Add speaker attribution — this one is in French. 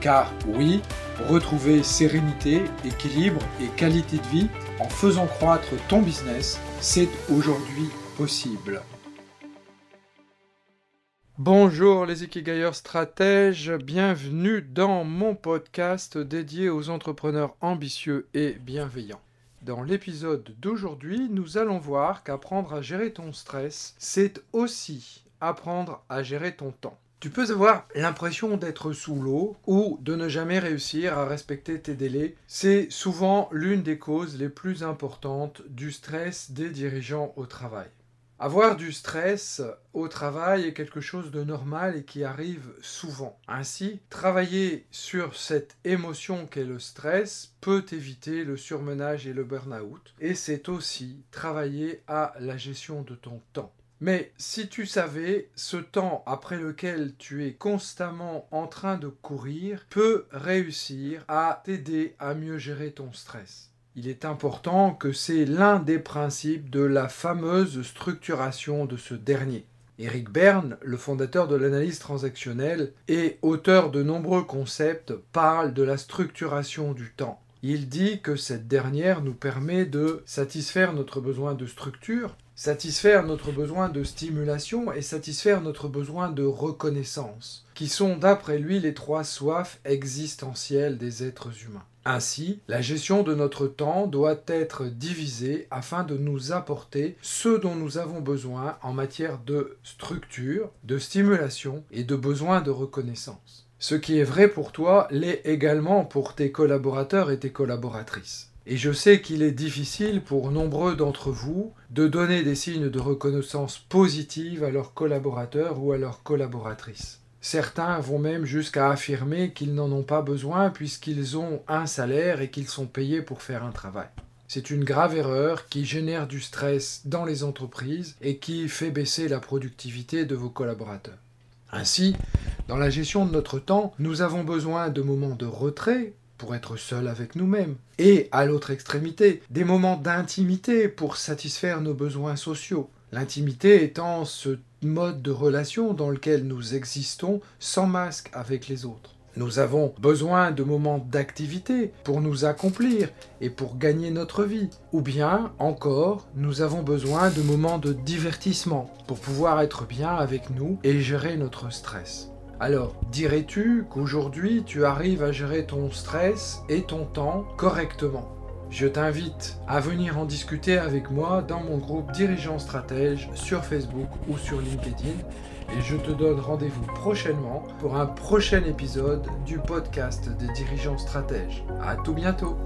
Speaker 1: Car oui, retrouver sérénité, équilibre et qualité de vie en faisant croître ton business, c'est aujourd'hui possible. Bonjour les Ikigayers stratèges, bienvenue dans mon podcast dédié aux entrepreneurs ambitieux et bienveillants. Dans l'épisode d'aujourd'hui, nous allons voir qu'apprendre à gérer ton stress, c'est aussi apprendre à gérer ton temps. Tu peux avoir l'impression d'être sous l'eau ou de ne jamais réussir à respecter tes délais. C'est souvent l'une des causes les plus importantes du stress des dirigeants au travail. Avoir du stress au travail est quelque chose de normal et qui arrive souvent. Ainsi, travailler sur cette émotion qu'est le stress peut éviter le surmenage et le burn-out. Et c'est aussi travailler à la gestion de ton temps. Mais si tu savais, ce temps après lequel tu es constamment en train de courir peut réussir à t'aider à mieux gérer ton stress. Il est important que c'est l'un des principes de la fameuse structuration de ce dernier. Eric Berne, le fondateur de l'analyse transactionnelle et auteur de nombreux concepts, parle de la structuration du temps. Il dit que cette dernière nous permet de satisfaire notre besoin de structure, satisfaire notre besoin de stimulation et satisfaire notre besoin de reconnaissance, qui sont d'après lui les trois soifs existentielles des êtres humains. Ainsi, la gestion de notre temps doit être divisée afin de nous apporter ce dont nous avons besoin en matière de structure, de stimulation et de besoin de reconnaissance. Ce qui est vrai pour toi l'est également pour tes collaborateurs et tes collaboratrices. Et je sais qu'il est difficile pour nombreux d'entre vous de donner des signes de reconnaissance positive à leurs collaborateurs ou à leurs collaboratrices. Certains vont même jusqu'à affirmer qu'ils n'en ont pas besoin puisqu'ils ont un salaire et qu'ils sont payés pour faire un travail. C'est une grave erreur qui génère du stress dans les entreprises et qui fait baisser la productivité de vos collaborateurs. Ainsi, dans la gestion de notre temps, nous avons besoin de moments de retrait pour être seul avec nous-mêmes. Et à l'autre extrémité, des moments d'intimité pour satisfaire nos besoins sociaux. L'intimité étant ce mode de relation dans lequel nous existons sans masque avec les autres. Nous avons besoin de moments d'activité pour nous accomplir et pour gagner notre vie. Ou bien, encore, nous avons besoin de moments de divertissement pour pouvoir être bien avec nous et gérer notre stress. Alors, dirais-tu qu'aujourd'hui tu arrives à gérer ton stress et ton temps correctement? Je t'invite à venir en discuter avec moi dans mon groupe Dirigeants Stratège sur Facebook ou sur LinkedIn et je te donne rendez-vous prochainement pour un prochain épisode du podcast des dirigeants stratèges. À tout bientôt